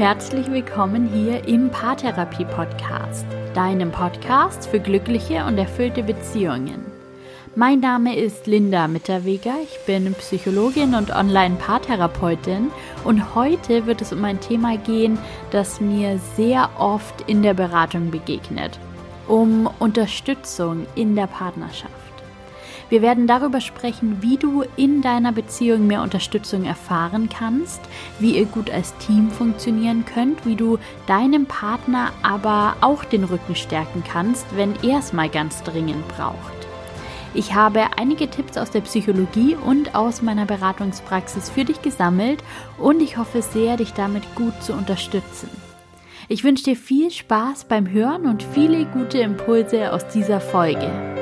herzlich willkommen hier im Paartherapie Podcast, deinem Podcast für glückliche und erfüllte Beziehungen. Mein Name ist Linda Mitterweger, ich bin Psychologin und Online-Paartherapeutin und heute wird es um ein Thema gehen, das mir sehr oft in der Beratung begegnet, um Unterstützung in der Partnerschaft. Wir werden darüber sprechen, wie du in deiner Beziehung mehr Unterstützung erfahren kannst, wie ihr gut als Team funktionieren könnt, wie du deinem Partner aber auch den Rücken stärken kannst, wenn er es mal ganz dringend braucht. Ich habe einige Tipps aus der Psychologie und aus meiner Beratungspraxis für dich gesammelt und ich hoffe sehr, dich damit gut zu unterstützen. Ich wünsche dir viel Spaß beim Hören und viele gute Impulse aus dieser Folge.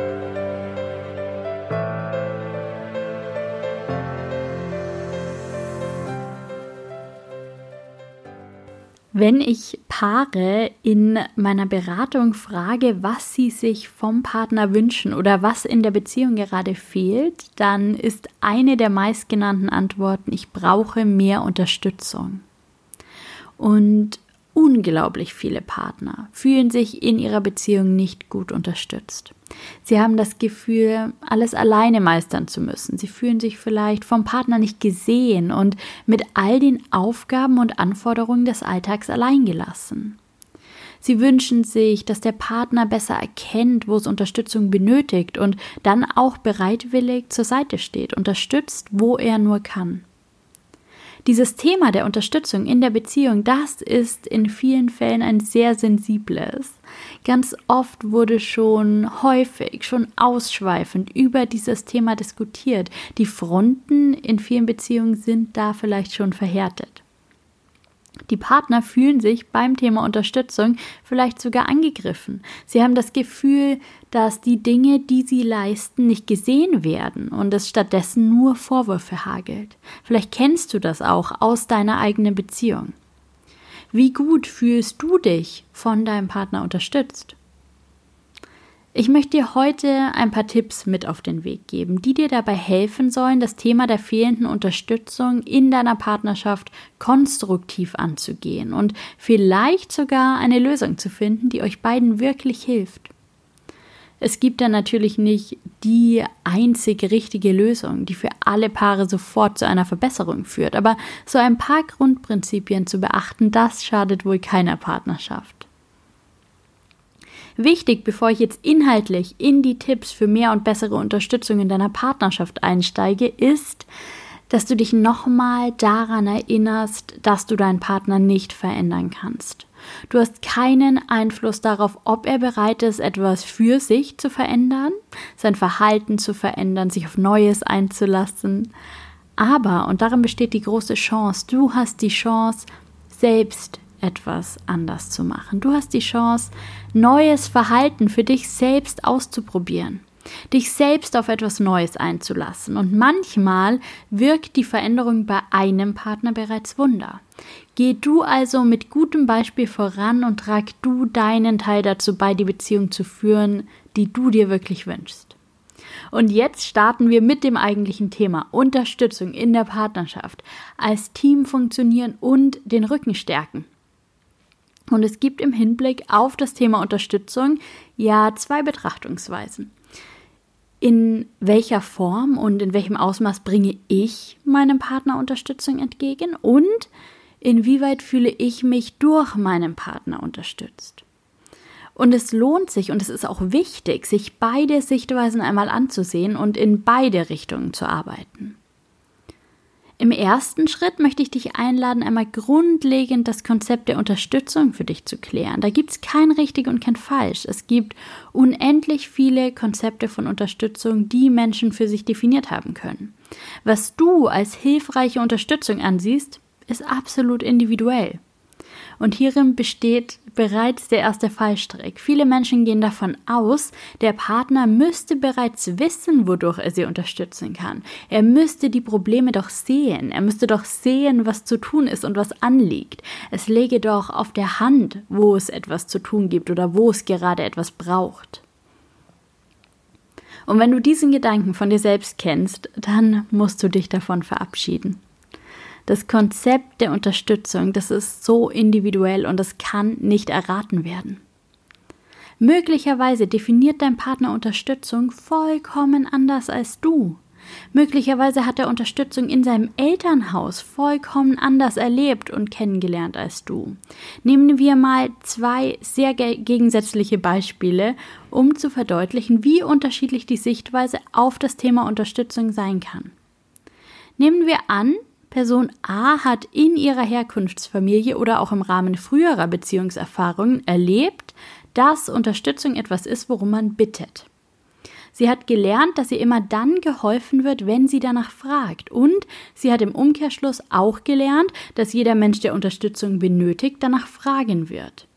Wenn ich Paare in meiner Beratung frage, was sie sich vom Partner wünschen oder was in der Beziehung gerade fehlt, dann ist eine der meistgenannten Antworten, ich brauche mehr Unterstützung. Und unglaublich viele Partner fühlen sich in ihrer Beziehung nicht gut unterstützt. Sie haben das Gefühl, alles alleine meistern zu müssen. Sie fühlen sich vielleicht vom Partner nicht gesehen und mit all den Aufgaben und Anforderungen des Alltags alleingelassen. Sie wünschen sich, dass der Partner besser erkennt, wo es Unterstützung benötigt und dann auch bereitwillig zur Seite steht, unterstützt, wo er nur kann. Dieses Thema der Unterstützung in der Beziehung, das ist in vielen Fällen ein sehr sensibles. Ganz oft wurde schon häufig, schon ausschweifend über dieses Thema diskutiert. Die Fronten in vielen Beziehungen sind da vielleicht schon verhärtet. Die Partner fühlen sich beim Thema Unterstützung vielleicht sogar angegriffen. Sie haben das Gefühl, dass die Dinge, die sie leisten, nicht gesehen werden und es stattdessen nur Vorwürfe hagelt. Vielleicht kennst du das auch aus deiner eigenen Beziehung. Wie gut fühlst du dich von deinem Partner unterstützt? Ich möchte dir heute ein paar Tipps mit auf den Weg geben, die dir dabei helfen sollen, das Thema der fehlenden Unterstützung in deiner Partnerschaft konstruktiv anzugehen und vielleicht sogar eine Lösung zu finden, die euch beiden wirklich hilft. Es gibt da natürlich nicht die einzige richtige Lösung, die für alle Paare sofort zu einer Verbesserung führt, aber so ein paar Grundprinzipien zu beachten, das schadet wohl keiner Partnerschaft. Wichtig, bevor ich jetzt inhaltlich in die Tipps für mehr und bessere Unterstützung in deiner Partnerschaft einsteige, ist, dass du dich nochmal daran erinnerst, dass du deinen Partner nicht verändern kannst. Du hast keinen Einfluss darauf, ob er bereit ist, etwas für sich zu verändern, sein Verhalten zu verändern, sich auf Neues einzulassen. Aber, und darin besteht die große Chance, du hast die Chance, selbst etwas anders zu machen. Du hast die Chance, neues Verhalten für dich selbst auszuprobieren, dich selbst auf etwas Neues einzulassen. Und manchmal wirkt die Veränderung bei einem Partner bereits Wunder. Geh du also mit gutem Beispiel voran und trag du deinen Teil dazu bei, die Beziehung zu führen, die du dir wirklich wünschst. Und jetzt starten wir mit dem eigentlichen Thema Unterstützung in der Partnerschaft, als Team funktionieren und den Rücken stärken. Und es gibt im Hinblick auf das Thema Unterstützung ja zwei Betrachtungsweisen. In welcher Form und in welchem Ausmaß bringe ich meinem Partner Unterstützung entgegen und inwieweit fühle ich mich durch meinen Partner unterstützt? Und es lohnt sich und es ist auch wichtig, sich beide Sichtweisen einmal anzusehen und in beide Richtungen zu arbeiten. Im ersten Schritt möchte ich dich einladen, einmal grundlegend das Konzept der Unterstützung für dich zu klären. Da gibt es kein richtig und kein falsch. Es gibt unendlich viele Konzepte von Unterstützung, die Menschen für sich definiert haben können. Was du als hilfreiche Unterstützung ansiehst, ist absolut individuell. Und hierin besteht bereits der erste Fallstrick. Viele Menschen gehen davon aus, der Partner müsste bereits wissen, wodurch er sie unterstützen kann. Er müsste die Probleme doch sehen. Er müsste doch sehen, was zu tun ist und was anliegt. Es läge doch auf der Hand, wo es etwas zu tun gibt oder wo es gerade etwas braucht. Und wenn du diesen Gedanken von dir selbst kennst, dann musst du dich davon verabschieden. Das Konzept der Unterstützung, das ist so individuell und das kann nicht erraten werden. Möglicherweise definiert dein Partner Unterstützung vollkommen anders als du. Möglicherweise hat er Unterstützung in seinem Elternhaus vollkommen anders erlebt und kennengelernt als du. Nehmen wir mal zwei sehr gegensätzliche Beispiele, um zu verdeutlichen, wie unterschiedlich die Sichtweise auf das Thema Unterstützung sein kann. Nehmen wir an, Person A hat in ihrer Herkunftsfamilie oder auch im Rahmen früherer Beziehungserfahrungen erlebt, dass Unterstützung etwas ist, worum man bittet. Sie hat gelernt, dass ihr immer dann geholfen wird, wenn sie danach fragt. Und sie hat im Umkehrschluss auch gelernt, dass jeder Mensch, der Unterstützung benötigt, danach fragen wird.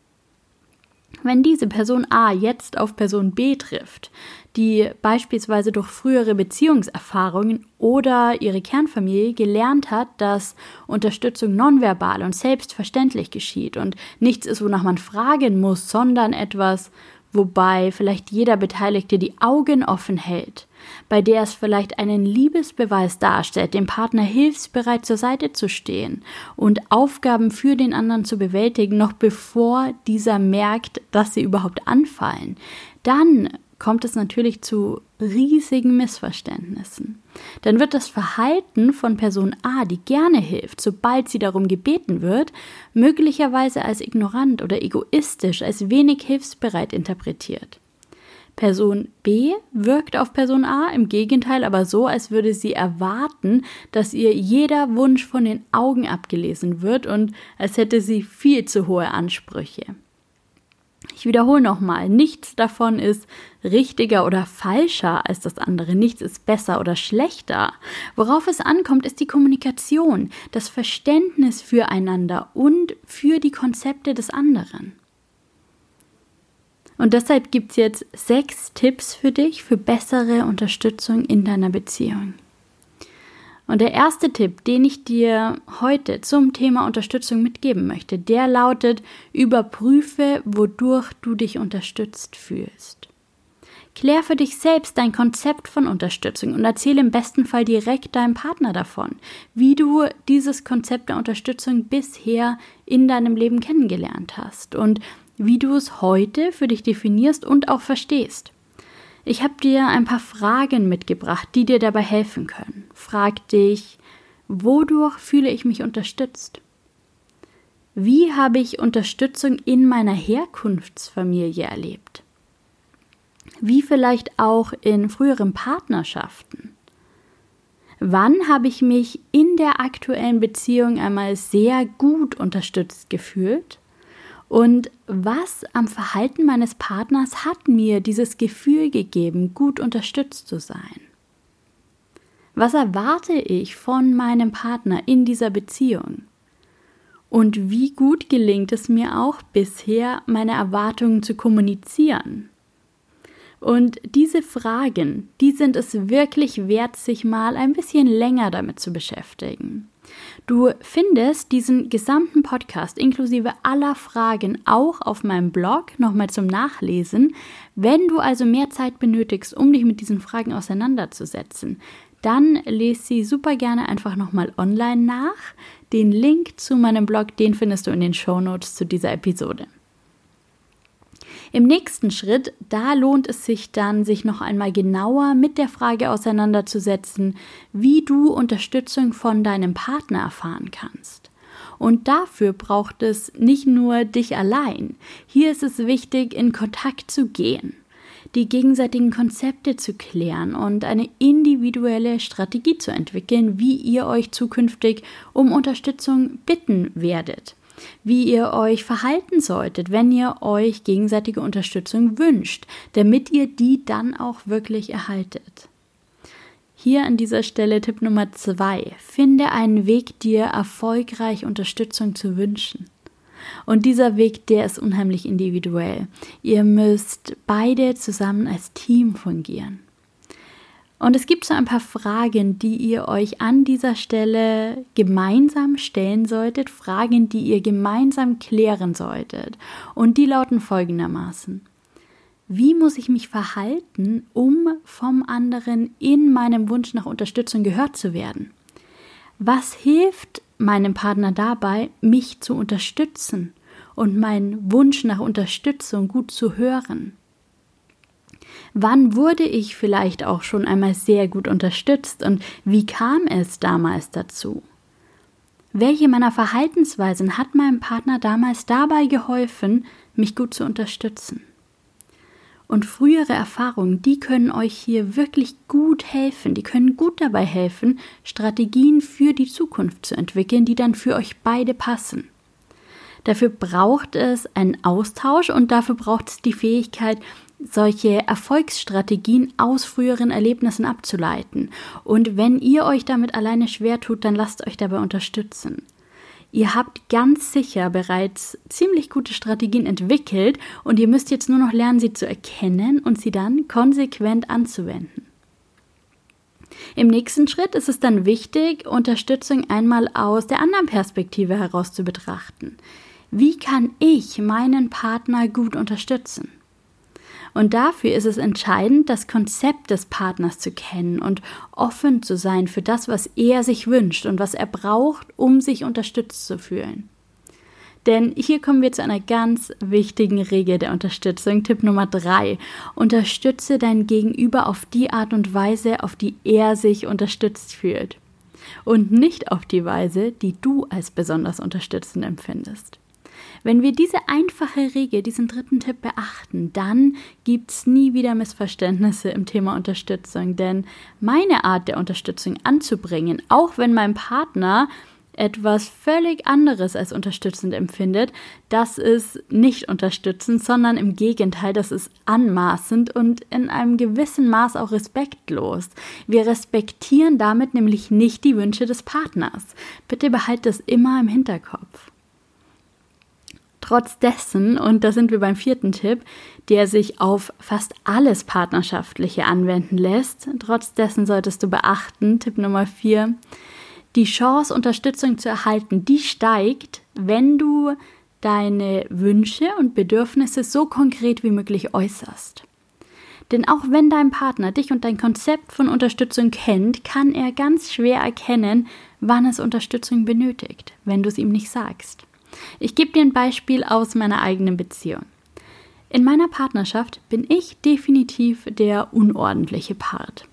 Wenn diese Person A jetzt auf Person B trifft, die beispielsweise durch frühere Beziehungserfahrungen oder ihre Kernfamilie gelernt hat, dass Unterstützung nonverbal und selbstverständlich geschieht und nichts ist, wonach man fragen muss, sondern etwas, wobei vielleicht jeder Beteiligte die Augen offen hält, bei der es vielleicht einen Liebesbeweis darstellt, dem Partner hilfsbereit zur Seite zu stehen und Aufgaben für den anderen zu bewältigen, noch bevor dieser merkt, dass sie überhaupt anfallen, dann kommt es natürlich zu riesigen Missverständnissen. Dann wird das Verhalten von Person A, die gerne hilft, sobald sie darum gebeten wird, möglicherweise als ignorant oder egoistisch, als wenig hilfsbereit interpretiert. Person B wirkt auf Person A im Gegenteil aber so, als würde sie erwarten, dass ihr jeder Wunsch von den Augen abgelesen wird und als hätte sie viel zu hohe Ansprüche. Ich wiederhole nochmal, nichts davon ist richtiger oder falscher als das andere, nichts ist besser oder schlechter. Worauf es ankommt, ist die Kommunikation, das Verständnis füreinander und für die Konzepte des anderen. Und deshalb gibt es jetzt sechs Tipps für dich für bessere Unterstützung in deiner Beziehung. Und der erste Tipp, den ich dir heute zum Thema Unterstützung mitgeben möchte, der lautet, überprüfe, wodurch du dich unterstützt fühlst. Klär für dich selbst dein Konzept von Unterstützung und erzähle im besten Fall direkt deinem Partner davon, wie du dieses Konzept der Unterstützung bisher in deinem Leben kennengelernt hast und wie du es heute für dich definierst und auch verstehst. Ich habe dir ein paar Fragen mitgebracht, die dir dabei helfen können. Frag dich, wodurch fühle ich mich unterstützt? Wie habe ich Unterstützung in meiner Herkunftsfamilie erlebt? Wie vielleicht auch in früheren Partnerschaften? Wann habe ich mich in der aktuellen Beziehung einmal sehr gut unterstützt gefühlt? Und was am Verhalten meines Partners hat mir dieses Gefühl gegeben, gut unterstützt zu sein? Was erwarte ich von meinem Partner in dieser Beziehung? Und wie gut gelingt es mir auch bisher, meine Erwartungen zu kommunizieren? Und diese Fragen, die sind es wirklich wert, sich mal ein bisschen länger damit zu beschäftigen. Du findest diesen gesamten Podcast inklusive aller Fragen auch auf meinem Blog nochmal zum Nachlesen. Wenn du also mehr Zeit benötigst, um dich mit diesen Fragen auseinanderzusetzen, dann lese sie super gerne einfach nochmal online nach. Den Link zu meinem Blog, den findest du in den Show Notes zu dieser Episode. Im nächsten Schritt, da lohnt es sich dann, sich noch einmal genauer mit der Frage auseinanderzusetzen, wie du Unterstützung von deinem Partner erfahren kannst. Und dafür braucht es nicht nur dich allein. Hier ist es wichtig, in Kontakt zu gehen, die gegenseitigen Konzepte zu klären und eine individuelle Strategie zu entwickeln, wie ihr euch zukünftig um Unterstützung bitten werdet wie ihr euch verhalten solltet, wenn ihr euch gegenseitige Unterstützung wünscht, damit ihr die dann auch wirklich erhaltet. Hier an dieser Stelle Tipp Nummer zwei. Finde einen Weg, dir erfolgreich Unterstützung zu wünschen. Und dieser Weg, der ist unheimlich individuell. Ihr müsst beide zusammen als Team fungieren. Und es gibt so ein paar Fragen, die ihr euch an dieser Stelle gemeinsam stellen solltet, Fragen, die ihr gemeinsam klären solltet. Und die lauten folgendermaßen. Wie muss ich mich verhalten, um vom anderen in meinem Wunsch nach Unterstützung gehört zu werden? Was hilft meinem Partner dabei, mich zu unterstützen und meinen Wunsch nach Unterstützung gut zu hören? Wann wurde ich vielleicht auch schon einmal sehr gut unterstützt und wie kam es damals dazu? Welche meiner Verhaltensweisen hat meinem Partner damals dabei geholfen, mich gut zu unterstützen? Und frühere Erfahrungen, die können euch hier wirklich gut helfen, die können gut dabei helfen, Strategien für die Zukunft zu entwickeln, die dann für euch beide passen. Dafür braucht es einen Austausch und dafür braucht es die Fähigkeit, solche Erfolgsstrategien aus früheren Erlebnissen abzuleiten. Und wenn ihr euch damit alleine schwer tut, dann lasst euch dabei unterstützen. Ihr habt ganz sicher bereits ziemlich gute Strategien entwickelt und ihr müsst jetzt nur noch lernen, sie zu erkennen und sie dann konsequent anzuwenden. Im nächsten Schritt ist es dann wichtig, Unterstützung einmal aus der anderen Perspektive heraus zu betrachten. Wie kann ich meinen Partner gut unterstützen? Und dafür ist es entscheidend, das Konzept des Partners zu kennen und offen zu sein für das, was er sich wünscht und was er braucht, um sich unterstützt zu fühlen. Denn hier kommen wir zu einer ganz wichtigen Regel der Unterstützung. Tipp Nummer drei. Unterstütze dein Gegenüber auf die Art und Weise, auf die er sich unterstützt fühlt. Und nicht auf die Weise, die du als besonders unterstützend empfindest. Wenn wir diese einfache Regel, diesen dritten Tipp beachten, dann gibt es nie wieder Missverständnisse im Thema Unterstützung. Denn meine Art der Unterstützung anzubringen, auch wenn mein Partner etwas völlig anderes als unterstützend empfindet, das ist nicht unterstützend, sondern im Gegenteil, das ist anmaßend und in einem gewissen Maß auch respektlos. Wir respektieren damit nämlich nicht die Wünsche des Partners. Bitte behalte das immer im Hinterkopf. Trotz dessen, und da sind wir beim vierten Tipp, der sich auf fast alles Partnerschaftliche anwenden lässt, trotz dessen solltest du beachten, Tipp Nummer vier, die Chance, Unterstützung zu erhalten, die steigt, wenn du deine Wünsche und Bedürfnisse so konkret wie möglich äußerst. Denn auch wenn dein Partner dich und dein Konzept von Unterstützung kennt, kann er ganz schwer erkennen, wann es Unterstützung benötigt, wenn du es ihm nicht sagst. Ich gebe dir ein Beispiel aus meiner eigenen Beziehung. In meiner Partnerschaft bin ich definitiv der unordentliche Part.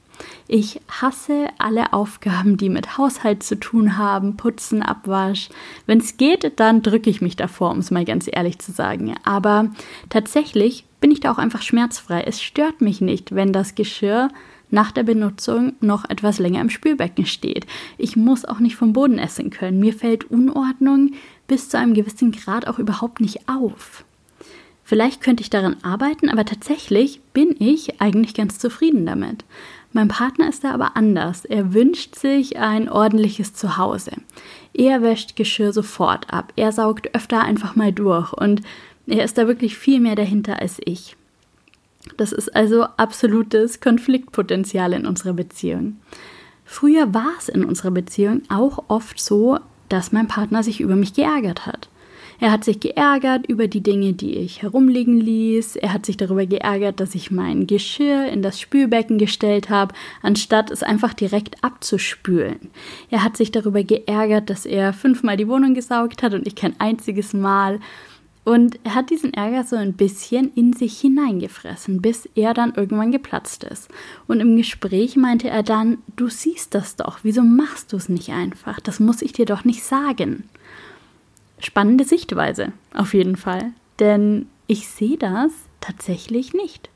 Ich hasse alle Aufgaben, die mit Haushalt zu tun haben, Putzen, Abwasch. Wenn es geht, dann drücke ich mich davor, um es mal ganz ehrlich zu sagen. Aber tatsächlich bin ich da auch einfach schmerzfrei. Es stört mich nicht, wenn das Geschirr nach der Benutzung noch etwas länger im Spülbecken steht. Ich muss auch nicht vom Boden essen können. Mir fällt Unordnung bis zu einem gewissen Grad auch überhaupt nicht auf. Vielleicht könnte ich daran arbeiten, aber tatsächlich bin ich eigentlich ganz zufrieden damit. Mein Partner ist da aber anders. Er wünscht sich ein ordentliches Zuhause. Er wäscht Geschirr sofort ab. Er saugt öfter einfach mal durch und er ist da wirklich viel mehr dahinter als ich. Das ist also absolutes Konfliktpotenzial in unserer Beziehung. Früher war es in unserer Beziehung auch oft so, dass mein Partner sich über mich geärgert hat. Er hat sich geärgert über die Dinge, die ich herumliegen ließ. Er hat sich darüber geärgert, dass ich mein Geschirr in das Spülbecken gestellt habe, anstatt es einfach direkt abzuspülen. Er hat sich darüber geärgert, dass er fünfmal die Wohnung gesaugt hat und ich kein einziges Mal. Und er hat diesen Ärger so ein bisschen in sich hineingefressen, bis er dann irgendwann geplatzt ist. Und im Gespräch meinte er dann, du siehst das doch, wieso machst du es nicht einfach? Das muss ich dir doch nicht sagen. Spannende Sichtweise, auf jeden Fall. Denn ich sehe das tatsächlich nicht.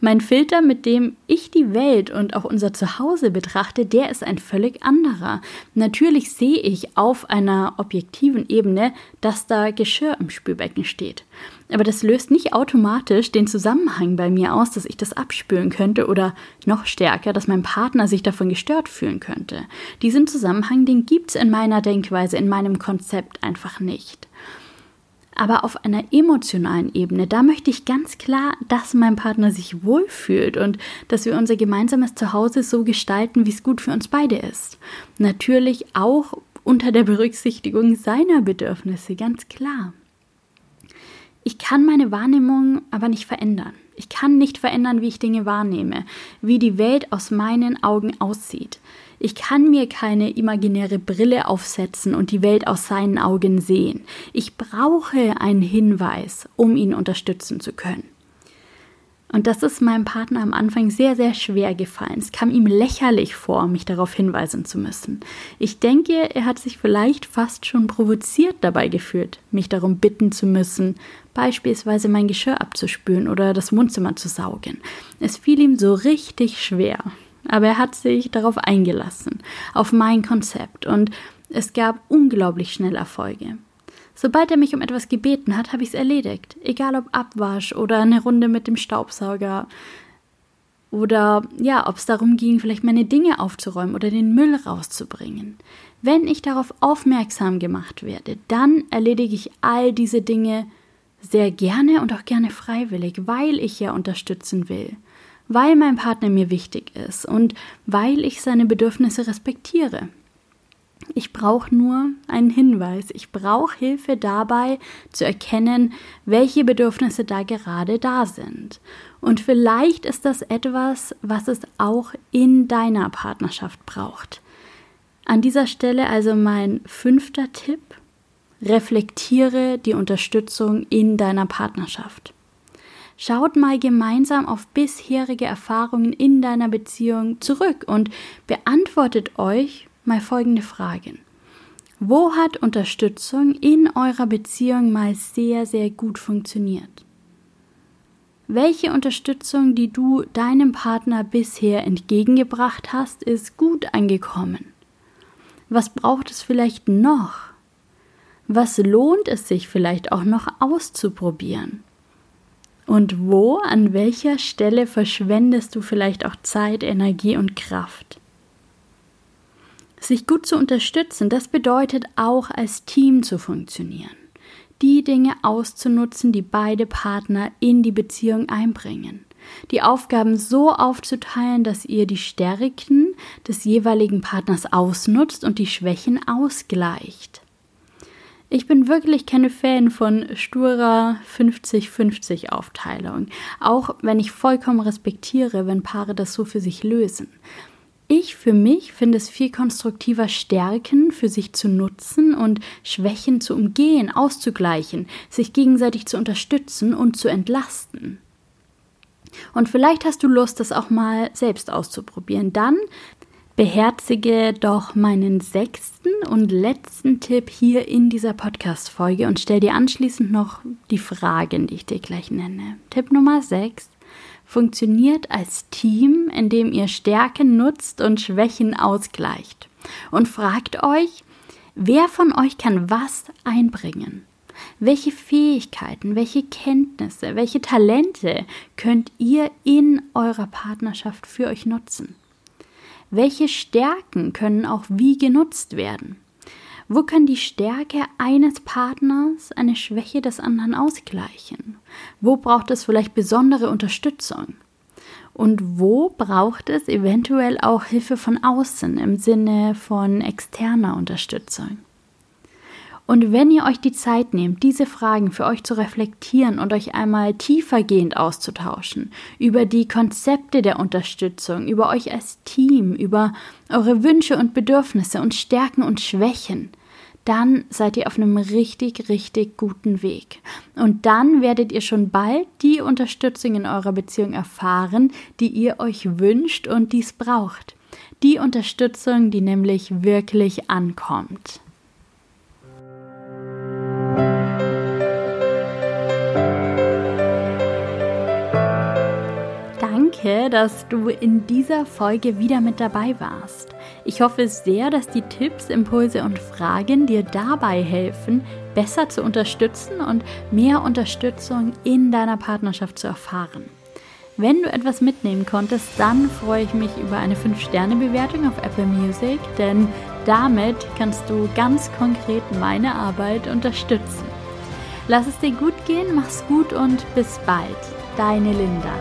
Mein Filter, mit dem ich die Welt und auch unser Zuhause betrachte, der ist ein völlig anderer. Natürlich sehe ich auf einer objektiven Ebene, dass da Geschirr im Spülbecken steht. Aber das löst nicht automatisch den Zusammenhang bei mir aus, dass ich das abspülen könnte oder noch stärker, dass mein Partner sich davon gestört fühlen könnte. Diesen Zusammenhang, den gibt es in meiner Denkweise, in meinem Konzept einfach nicht. Aber auf einer emotionalen Ebene, da möchte ich ganz klar, dass mein Partner sich wohlfühlt und dass wir unser gemeinsames Zuhause so gestalten, wie es gut für uns beide ist. Natürlich auch unter der Berücksichtigung seiner Bedürfnisse, ganz klar. Ich kann meine Wahrnehmung aber nicht verändern. Ich kann nicht verändern, wie ich Dinge wahrnehme, wie die Welt aus meinen Augen aussieht. Ich kann mir keine imaginäre Brille aufsetzen und die Welt aus seinen Augen sehen. Ich brauche einen Hinweis, um ihn unterstützen zu können. Und das ist meinem Partner am Anfang sehr, sehr schwer gefallen. Es kam ihm lächerlich vor, mich darauf hinweisen zu müssen. Ich denke, er hat sich vielleicht fast schon provoziert dabei gefühlt, mich darum bitten zu müssen, beispielsweise mein Geschirr abzuspülen oder das Wohnzimmer zu saugen. Es fiel ihm so richtig schwer. Aber er hat sich darauf eingelassen, auf mein Konzept, und es gab unglaublich schnell Erfolge. Sobald er mich um etwas gebeten hat, habe ich es erledigt. Egal ob Abwasch oder eine Runde mit dem Staubsauger. Oder ja, ob es darum ging, vielleicht meine Dinge aufzuräumen oder den Müll rauszubringen. Wenn ich darauf aufmerksam gemacht werde, dann erledige ich all diese Dinge sehr gerne und auch gerne freiwillig, weil ich ja unterstützen will, weil mein Partner mir wichtig ist und weil ich seine Bedürfnisse respektiere. Ich brauche nur einen Hinweis. Ich brauche Hilfe dabei zu erkennen, welche Bedürfnisse da gerade da sind. Und vielleicht ist das etwas, was es auch in deiner Partnerschaft braucht. An dieser Stelle also mein fünfter Tipp. Reflektiere die Unterstützung in deiner Partnerschaft. Schaut mal gemeinsam auf bisherige Erfahrungen in deiner Beziehung zurück und beantwortet euch, mal folgende Fragen. Wo hat Unterstützung in eurer Beziehung mal sehr, sehr gut funktioniert? Welche Unterstützung, die du deinem Partner bisher entgegengebracht hast, ist gut angekommen? Was braucht es vielleicht noch? Was lohnt es sich vielleicht auch noch auszuprobieren? Und wo, an welcher Stelle verschwendest du vielleicht auch Zeit, Energie und Kraft? Sich gut zu unterstützen, das bedeutet auch als Team zu funktionieren. Die Dinge auszunutzen, die beide Partner in die Beziehung einbringen. Die Aufgaben so aufzuteilen, dass ihr die Stärken des jeweiligen Partners ausnutzt und die Schwächen ausgleicht. Ich bin wirklich keine Fan von sturer 50-50 Aufteilung, auch wenn ich vollkommen respektiere, wenn Paare das so für sich lösen. Ich für mich finde es viel konstruktiver, Stärken für sich zu nutzen und Schwächen zu umgehen, auszugleichen, sich gegenseitig zu unterstützen und zu entlasten. Und vielleicht hast du Lust, das auch mal selbst auszuprobieren. Dann beherzige doch meinen sechsten und letzten Tipp hier in dieser Podcast-Folge und stell dir anschließend noch die Fragen, die ich dir gleich nenne. Tipp Nummer sechs funktioniert als Team, in dem ihr Stärken nutzt und Schwächen ausgleicht. Und fragt euch, wer von euch kann was einbringen? Welche Fähigkeiten, welche Kenntnisse, welche Talente könnt ihr in eurer Partnerschaft für euch nutzen? Welche Stärken können auch wie genutzt werden? Wo kann die Stärke eines Partners eine Schwäche des anderen ausgleichen? Wo braucht es vielleicht besondere Unterstützung? Und wo braucht es eventuell auch Hilfe von außen im Sinne von externer Unterstützung? Und wenn ihr euch die Zeit nehmt, diese Fragen für euch zu reflektieren und euch einmal tiefergehend auszutauschen über die Konzepte der Unterstützung, über euch als Team, über eure Wünsche und Bedürfnisse und Stärken und Schwächen, dann seid ihr auf einem richtig, richtig guten Weg. Und dann werdet ihr schon bald die Unterstützung in eurer Beziehung erfahren, die ihr euch wünscht und dies braucht. Die Unterstützung, die nämlich wirklich ankommt. Dass du in dieser Folge wieder mit dabei warst. Ich hoffe sehr, dass die Tipps, Impulse und Fragen dir dabei helfen, besser zu unterstützen und mehr Unterstützung in deiner Partnerschaft zu erfahren. Wenn du etwas mitnehmen konntest, dann freue ich mich über eine 5-Sterne-Bewertung auf Apple Music, denn damit kannst du ganz konkret meine Arbeit unterstützen. Lass es dir gut gehen, mach's gut und bis bald. Deine Linda.